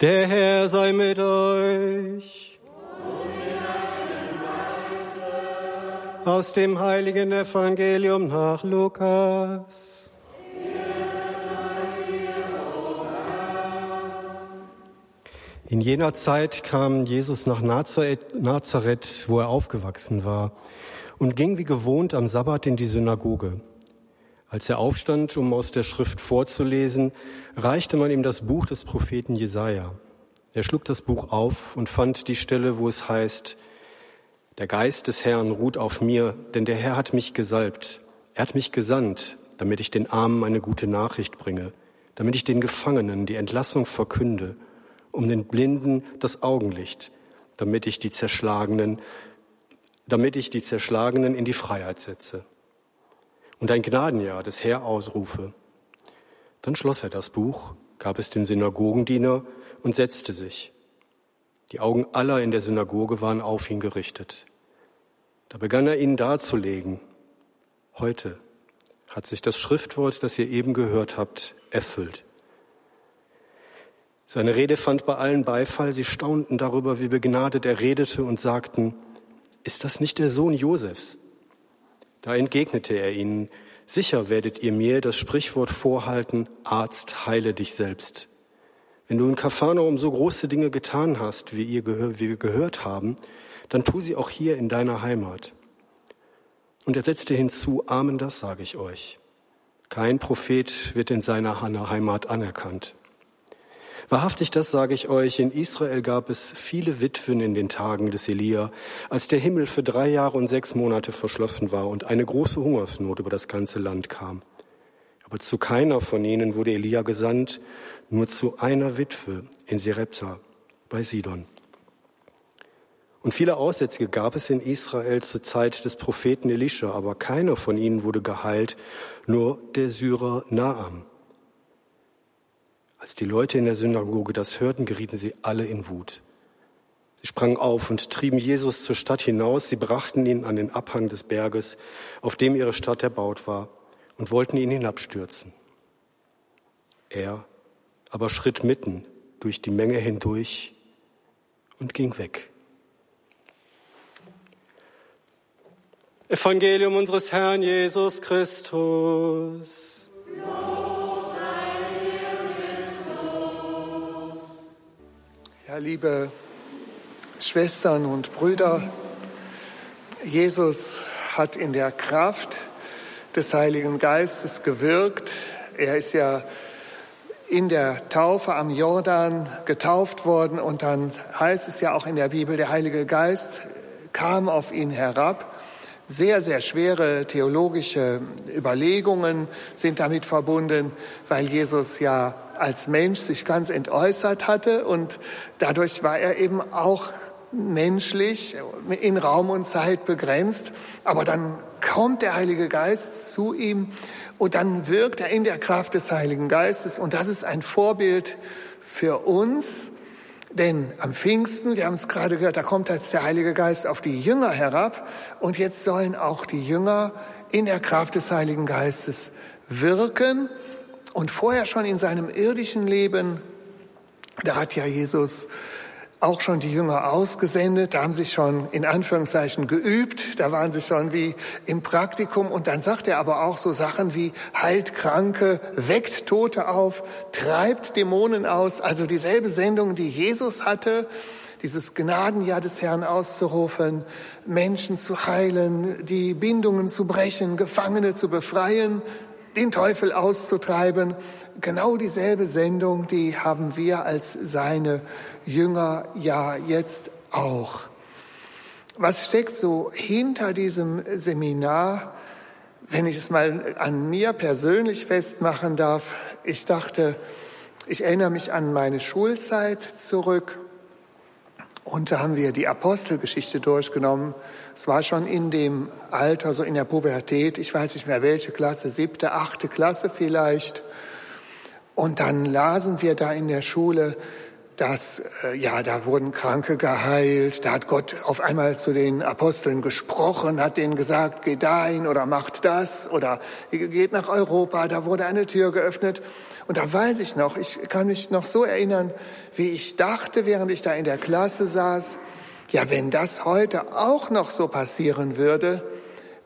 Der Herr sei mit euch. Aus dem heiligen Evangelium nach Lukas. In jener Zeit kam Jesus nach Nazareth, wo er aufgewachsen war, und ging wie gewohnt am Sabbat in die Synagoge. Als er aufstand, um aus der Schrift vorzulesen, reichte man ihm das Buch des Propheten Jesaja. Er schlug das Buch auf und fand die Stelle, wo es heißt, der Geist des Herrn ruht auf mir, denn der Herr hat mich gesalbt. Er hat mich gesandt, damit ich den Armen eine gute Nachricht bringe, damit ich den Gefangenen die Entlassung verkünde, um den Blinden das Augenlicht, damit ich die Zerschlagenen, damit ich die Zerschlagenen in die Freiheit setze und ein Gnadenjahr des Herr ausrufe. Dann schloss er das Buch, gab es dem Synagogendiener und setzte sich. Die Augen aller in der Synagoge waren auf ihn gerichtet. Da begann er ihnen darzulegen, heute hat sich das Schriftwort, das ihr eben gehört habt, erfüllt. Seine Rede fand bei allen Beifall. Sie staunten darüber, wie begnadet er redete und sagten, ist das nicht der Sohn Josefs? Da entgegnete er ihnen, sicher werdet ihr mir das Sprichwort vorhalten, Arzt, heile dich selbst. Wenn du in Kapharnaum so große Dinge getan hast, wie, ihr wie wir gehört haben, dann tu sie auch hier in deiner Heimat. Und er setzte hinzu, Amen, das sage ich euch. Kein Prophet wird in seiner Heimat anerkannt. Wahrhaftig, das sage ich euch, in Israel gab es viele Witwen in den Tagen des Elia, als der Himmel für drei Jahre und sechs Monate verschlossen war und eine große Hungersnot über das ganze Land kam. Aber zu keiner von ihnen wurde Elia gesandt, nur zu einer Witwe in Serepta bei Sidon. Und viele Aussätzige gab es in Israel zur Zeit des Propheten Elisha, aber keiner von ihnen wurde geheilt, nur der Syrer Naam. Als die Leute in der Synagoge das hörten, gerieten sie alle in Wut. Sie sprangen auf und trieben Jesus zur Stadt hinaus. Sie brachten ihn an den Abhang des Berges, auf dem ihre Stadt erbaut war, und wollten ihn hinabstürzen. Er aber schritt mitten durch die Menge hindurch und ging weg. Evangelium unseres Herrn Jesus Christus. Ja. Ja, liebe Schwestern und Brüder, Jesus hat in der Kraft des Heiligen Geistes gewirkt. Er ist ja in der Taufe am Jordan getauft worden und dann heißt es ja auch in der Bibel, der Heilige Geist kam auf ihn herab. Sehr, sehr schwere theologische Überlegungen sind damit verbunden, weil Jesus ja als Mensch sich ganz entäußert hatte und dadurch war er eben auch menschlich in Raum und Zeit begrenzt. Aber dann kommt der Heilige Geist zu ihm und dann wirkt er in der Kraft des Heiligen Geistes und das ist ein Vorbild für uns. Denn am Pfingsten, wir haben es gerade gehört, da kommt jetzt der Heilige Geist auf die Jünger herab und jetzt sollen auch die Jünger in der Kraft des Heiligen Geistes wirken und vorher schon in seinem irdischen Leben, da hat ja Jesus auch schon die Jünger ausgesendet, da haben sie schon in Anführungszeichen geübt, da waren sie schon wie im Praktikum. Und dann sagt er aber auch so Sachen wie heilt Kranke, weckt Tote auf, treibt Dämonen aus, also dieselbe Sendung, die Jesus hatte, dieses Gnadenjahr des Herrn auszurufen, Menschen zu heilen, die Bindungen zu brechen, Gefangene zu befreien, den Teufel auszutreiben. Genau dieselbe Sendung, die haben wir als seine Jünger ja jetzt auch. Was steckt so hinter diesem Seminar? Wenn ich es mal an mir persönlich festmachen darf, ich dachte, ich erinnere mich an meine Schulzeit zurück und da haben wir die Apostelgeschichte durchgenommen. Es war schon in dem Alter, so in der Pubertät, ich weiß nicht mehr welche Klasse, siebte, achte Klasse vielleicht. Und dann lasen wir da in der Schule, dass, äh, ja, da wurden Kranke geheilt, da hat Gott auf einmal zu den Aposteln gesprochen, hat denen gesagt, geht dahin oder macht das oder geht nach Europa, da wurde eine Tür geöffnet. Und da weiß ich noch, ich kann mich noch so erinnern, wie ich dachte, während ich da in der Klasse saß, ja, wenn das heute auch noch so passieren würde,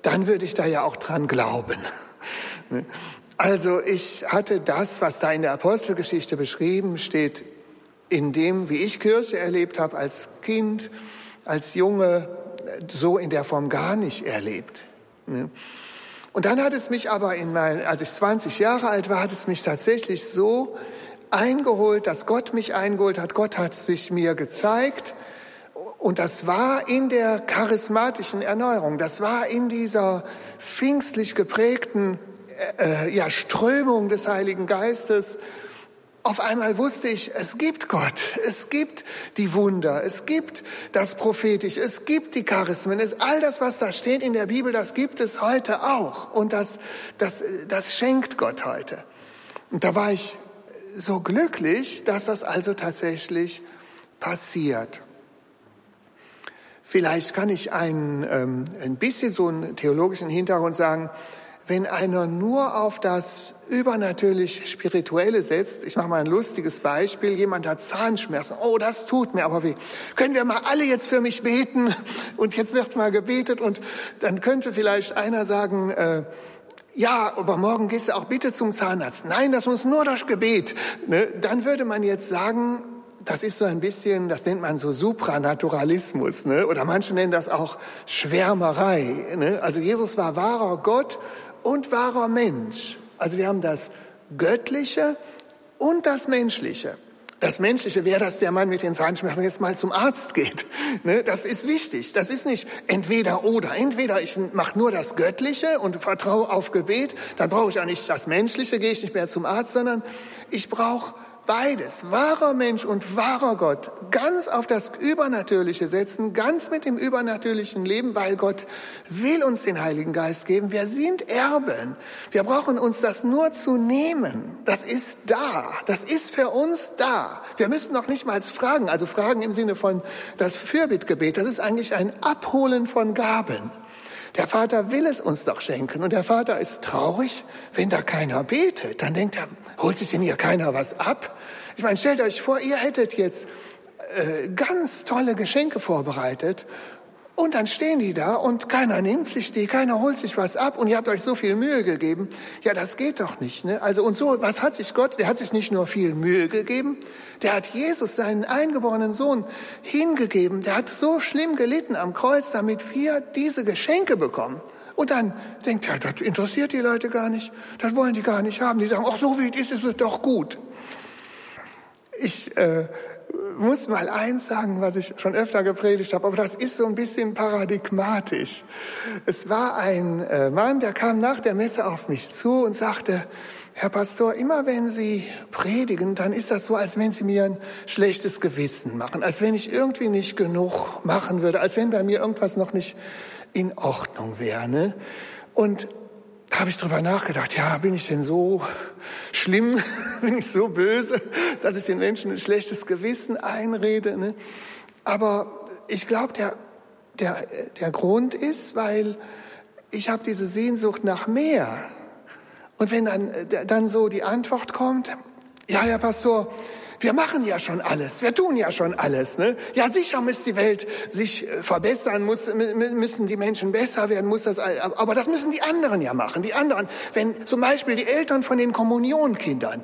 dann würde ich da ja auch dran glauben. Also ich hatte das, was da in der Apostelgeschichte beschrieben steht, in dem, wie ich Kirche erlebt habe als Kind, als Junge, so in der Form gar nicht erlebt. Und dann hat es mich aber, in mein, als ich 20 Jahre alt war, hat es mich tatsächlich so eingeholt, dass Gott mich eingeholt hat. Gott hat sich mir gezeigt. Und das war in der charismatischen Erneuerung, das war in dieser pfingstlich geprägten äh, ja, Strömung des Heiligen Geistes, auf einmal wusste ich, es gibt Gott, es gibt die Wunder, es gibt das Prophetische, es gibt die Charismen, es, all das, was da steht in der Bibel, das gibt es heute auch. Und das, das, das schenkt Gott heute. Und da war ich so glücklich, dass das also tatsächlich passiert. Vielleicht kann ich ein, ähm, ein bisschen so einen theologischen Hintergrund sagen wenn einer nur auf das übernatürlich Spirituelle setzt, ich mache mal ein lustiges Beispiel, jemand hat Zahnschmerzen, oh, das tut mir aber weh. Können wir mal alle jetzt für mich beten? Und jetzt wird mal gebetet und dann könnte vielleicht einer sagen, äh, ja, aber morgen gehst du auch bitte zum Zahnarzt. Nein, das muss nur durch Gebet. Ne? Dann würde man jetzt sagen, das ist so ein bisschen, das nennt man so Supranaturalismus, ne? oder manche nennen das auch Schwärmerei. Ne? Also Jesus war wahrer Gott und wahrer Mensch. Also wir haben das Göttliche und das Menschliche. Das Menschliche wäre, dass der Mann mit den Zahnschmerzen jetzt mal zum Arzt geht. Ne? Das ist wichtig. Das ist nicht entweder oder. Entweder ich mache nur das Göttliche und vertraue auf Gebet, dann brauche ich auch nicht das Menschliche, gehe ich nicht mehr zum Arzt, sondern ich brauche beides, wahrer Mensch und wahrer Gott, ganz auf das Übernatürliche setzen, ganz mit dem übernatürlichen Leben, weil Gott will uns den Heiligen Geist geben. Wir sind Erben. Wir brauchen uns das nur zu nehmen. Das ist da. Das ist für uns da. Wir müssen noch nicht mal fragen, also fragen im Sinne von das Fürbittgebet. Das ist eigentlich ein Abholen von Gaben. Der Vater will es uns doch schenken und der Vater ist traurig, wenn da keiner betet. Dann denkt er, holt sich denn hier keiner was ab? Ich meine, stellt euch vor, ihr hättet jetzt äh, ganz tolle Geschenke vorbereitet und dann stehen die da und keiner nimmt sich die, keiner holt sich was ab und ihr habt euch so viel Mühe gegeben. Ja, das geht doch nicht. Ne? Also und so, was hat sich Gott? Der hat sich nicht nur viel Mühe gegeben, der hat Jesus, seinen eingeborenen Sohn, hingegeben. Der hat so schlimm gelitten am Kreuz, damit wir diese Geschenke bekommen. Und dann denkt er, das interessiert die Leute gar nicht, das wollen die gar nicht haben. Die sagen, ach so wie es ist, ist es doch gut. Ich äh, muss mal eins sagen, was ich schon öfter gepredigt habe, aber das ist so ein bisschen paradigmatisch. Es war ein äh, Mann, der kam nach der Messe auf mich zu und sagte, Herr Pastor, immer wenn Sie predigen, dann ist das so, als wenn Sie mir ein schlechtes Gewissen machen, als wenn ich irgendwie nicht genug machen würde, als wenn bei mir irgendwas noch nicht in Ordnung wäre. Ne? Und da habe ich drüber nachgedacht, ja, bin ich denn so schlimm, bin ich so böse, dass ich den Menschen ein schlechtes Gewissen einrede? Ne? Aber ich glaube, der, der, der Grund ist, weil ich habe diese Sehnsucht nach mehr. Und wenn dann, dann so die Antwort kommt, ja, Herr Pastor, wir machen ja schon alles, wir tun ja schon alles. Ne? Ja, sicher muss die Welt sich äh, verbessern, muss, müssen die Menschen besser werden, muss das, aber das müssen die anderen ja machen. Die anderen, wenn zum Beispiel die Eltern von den Kommunionkindern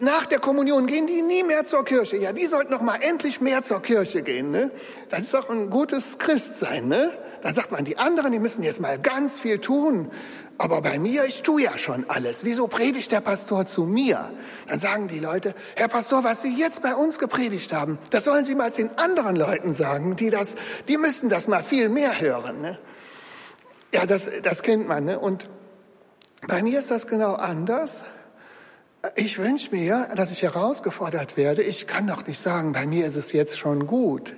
nach der Kommunion gehen die nie mehr zur Kirche. Ja, die sollten noch mal endlich mehr zur Kirche gehen. Ne? Das ist doch ein gutes Christsein. Ne? Da sagt man, die anderen, die müssen jetzt mal ganz viel tun. Aber bei mir, ich tue ja schon alles. Wieso predigt der Pastor zu mir? Dann sagen die Leute, Herr Pastor, was Sie jetzt bei uns gepredigt haben, das sollen Sie mal den anderen Leuten sagen, die das, die müssen das mal viel mehr hören. Ne? Ja, das, das kennt man. Ne? Und bei mir ist das genau anders. Ich wünsche mir, dass ich herausgefordert werde. Ich kann doch nicht sagen, bei mir ist es jetzt schon gut.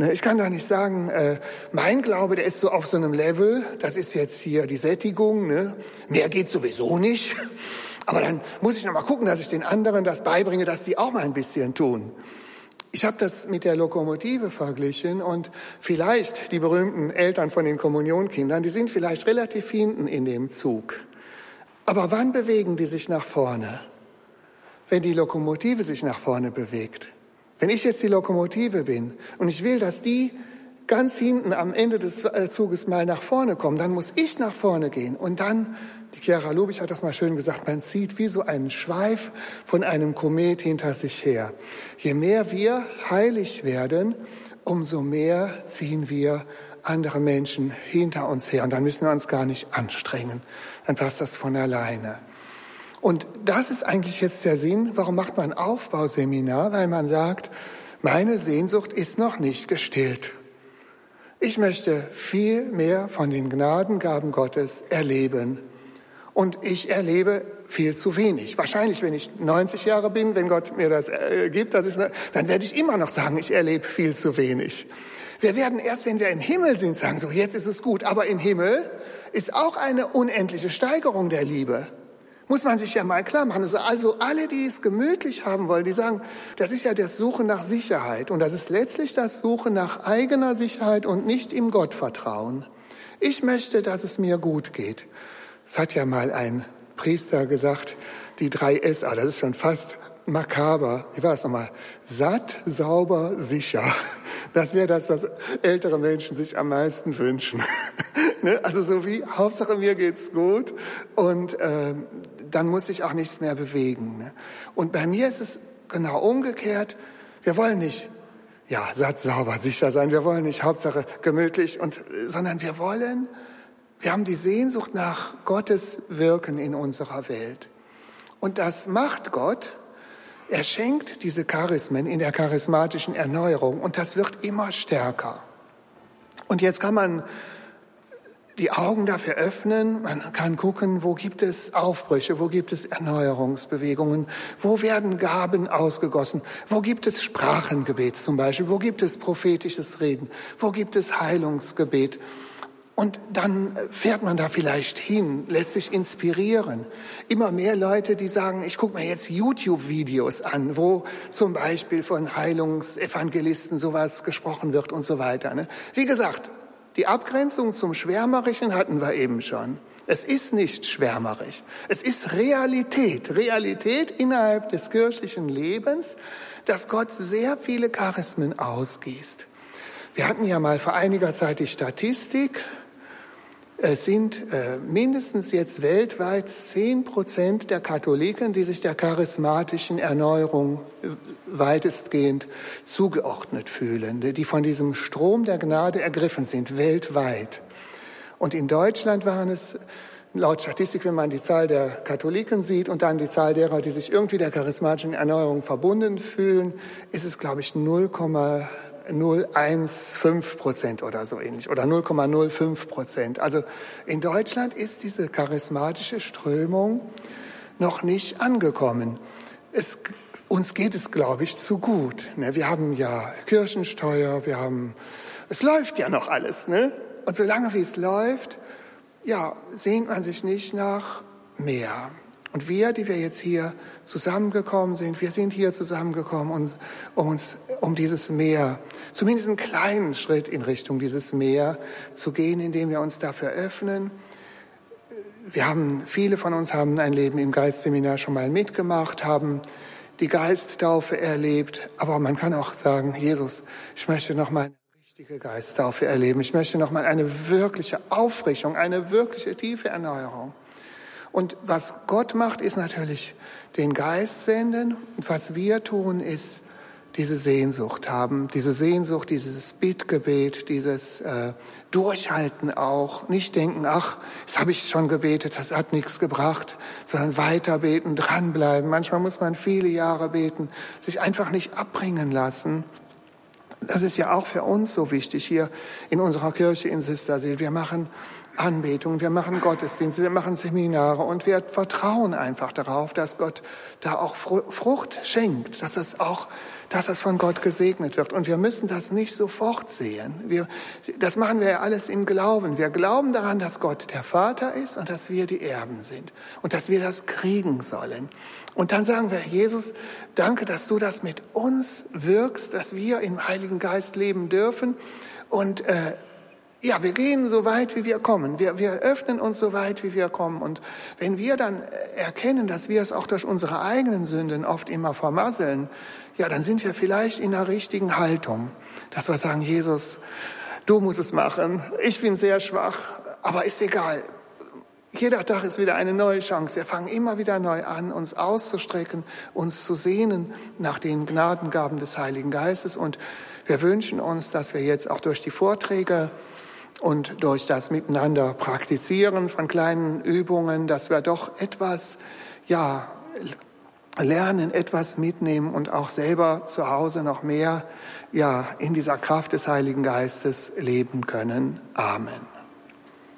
Ne, ich kann da nicht sagen, äh, mein Glaube, der ist so auf so einem Level, das ist jetzt hier die Sättigung, ne? mehr geht sowieso nicht. Aber dann muss ich noch mal gucken, dass ich den anderen das beibringe, dass die auch mal ein bisschen tun. Ich habe das mit der Lokomotive verglichen und vielleicht die berühmten Eltern von den Kommunionkindern, die sind vielleicht relativ hinten in dem Zug. Aber wann bewegen die sich nach vorne? Wenn die Lokomotive sich nach vorne bewegt. Wenn ich jetzt die Lokomotive bin und ich will, dass die ganz hinten am Ende des äh, Zuges mal nach vorne kommen, dann muss ich nach vorne gehen und dann die Chiara Lubich hat das mal schön gesagt, man zieht wie so einen Schweif von einem Komet hinter sich her. Je mehr wir heilig werden, umso mehr ziehen wir andere Menschen hinter uns her. Und dann müssen wir uns gar nicht anstrengen. Dann passt das von alleine. Und das ist eigentlich jetzt der Sinn, warum macht man Aufbauseminar? Weil man sagt, meine Sehnsucht ist noch nicht gestillt. Ich möchte viel mehr von den Gnadengaben Gottes erleben und ich erlebe viel zu wenig. Wahrscheinlich, wenn ich 90 Jahre bin, wenn Gott mir das äh, gibt, dass ich, dann werde ich immer noch sagen, ich erlebe viel zu wenig. Wir werden erst, wenn wir im Himmel sind, sagen, so jetzt ist es gut. Aber im Himmel ist auch eine unendliche Steigerung der Liebe. Muss man sich ja mal klar machen. Also, also alle, die es gemütlich haben wollen, die sagen, das ist ja das Suchen nach Sicherheit. Und das ist letztlich das Suchen nach eigener Sicherheit und nicht im Gottvertrauen. Ich möchte, dass es mir gut geht. Es hat ja mal ein Priester gesagt, die drei SA, das ist schon fast makaber. Wie war das nochmal? Satt, sauber, sicher. Das wäre das, was ältere Menschen sich am meisten wünschen. Ne? also so wie, Hauptsache mir geht's gut und äh, dann muss sich auch nichts mehr bewegen. Ne? Und bei mir ist es genau umgekehrt. Wir wollen nicht ja, satt, sauber, sicher sein. Wir wollen nicht Hauptsache gemütlich und, sondern wir wollen wir haben die Sehnsucht nach Gottes Wirken in unserer Welt. Und das macht Gott. Er schenkt diese Charismen in der charismatischen Erneuerung und das wird immer stärker. Und jetzt kann man die Augen dafür öffnen, man kann gucken, wo gibt es Aufbrüche, wo gibt es Erneuerungsbewegungen, wo werden Gaben ausgegossen, wo gibt es Sprachengebet zum Beispiel, wo gibt es prophetisches Reden, wo gibt es Heilungsgebet. Und dann fährt man da vielleicht hin, lässt sich inspirieren. Immer mehr Leute, die sagen, ich gucke mir jetzt YouTube-Videos an, wo zum Beispiel von Heilungsevangelisten sowas gesprochen wird und so weiter. Ne? Wie gesagt, die Abgrenzung zum Schwärmerischen hatten wir eben schon. Es ist nicht schwärmerisch. Es ist Realität. Realität innerhalb des kirchlichen Lebens, dass Gott sehr viele Charismen ausgießt. Wir hatten ja mal vor einiger Zeit die Statistik, sind äh, mindestens jetzt weltweit zehn Prozent der Katholiken, die sich der charismatischen Erneuerung äh, weitestgehend zugeordnet fühlen, die von diesem Strom der Gnade ergriffen sind, weltweit. Und in Deutschland waren es laut Statistik, wenn man die Zahl der Katholiken sieht und dann die Zahl derer, die sich irgendwie der charismatischen Erneuerung verbunden fühlen, ist es, glaube ich, 0, 0,15 Prozent oder so ähnlich oder 0,05 Prozent. Also in Deutschland ist diese charismatische Strömung noch nicht angekommen. Es, uns geht es, glaube ich, zu gut. Ne? Wir haben ja Kirchensteuer, wir haben, es läuft ja noch alles. Ne? Und solange wie es läuft, ja, sehnt man sich nicht nach mehr. Und wir, die wir jetzt hier zusammengekommen sind, wir sind hier zusammengekommen, um, um uns, um dieses Meer, zumindest einen kleinen Schritt in Richtung dieses Meer zu gehen, indem wir uns dafür öffnen. Wir haben, viele von uns haben ein Leben im Geistseminar schon mal mitgemacht, haben die Geisttaufe erlebt, aber man kann auch sagen, Jesus, ich möchte noch mal richtige Geisttaufe erleben. Ich möchte noch mal eine wirkliche Aufrichtung, eine wirkliche tiefe Erneuerung. Und was Gott macht, ist natürlich den Geist senden. Und was wir tun, ist diese Sehnsucht haben, diese Sehnsucht, dieses Bittgebet, dieses äh, Durchhalten auch. Nicht denken, ach, das habe ich schon gebetet, das hat nichts gebracht, sondern weiter beten, dranbleiben. Manchmal muss man viele Jahre beten, sich einfach nicht abbringen lassen. Das ist ja auch für uns so wichtig hier in unserer Kirche in Sistersil. Wir machen Anbetung, wir machen Gottesdienste, wir machen Seminare und wir vertrauen einfach darauf, dass Gott da auch Frucht schenkt, dass es auch, dass es von Gott gesegnet wird. Und wir müssen das nicht sofort sehen. Wir, das machen wir ja alles im Glauben. Wir glauben daran, dass Gott der Vater ist und dass wir die Erben sind und dass wir das kriegen sollen. Und dann sagen wir, Jesus, danke, dass du das mit uns wirkst, dass wir im Heiligen Geist leben dürfen. Und äh, ja, wir gehen so weit, wie wir kommen. Wir, wir öffnen uns so weit, wie wir kommen. Und wenn wir dann erkennen, dass wir es auch durch unsere eigenen Sünden oft immer vermasseln, ja, dann sind wir vielleicht in der richtigen Haltung, dass wir sagen, Jesus, du musst es machen. Ich bin sehr schwach, aber ist egal. Jeder Tag ist wieder eine neue Chance. Wir fangen immer wieder neu an, uns auszustrecken, uns zu sehnen nach den Gnadengaben des Heiligen Geistes. Und wir wünschen uns, dass wir jetzt auch durch die Vorträge und durch das Miteinander praktizieren von kleinen Übungen, dass wir doch etwas, ja, lernen, etwas mitnehmen und auch selber zu Hause noch mehr, ja, in dieser Kraft des Heiligen Geistes leben können. Amen.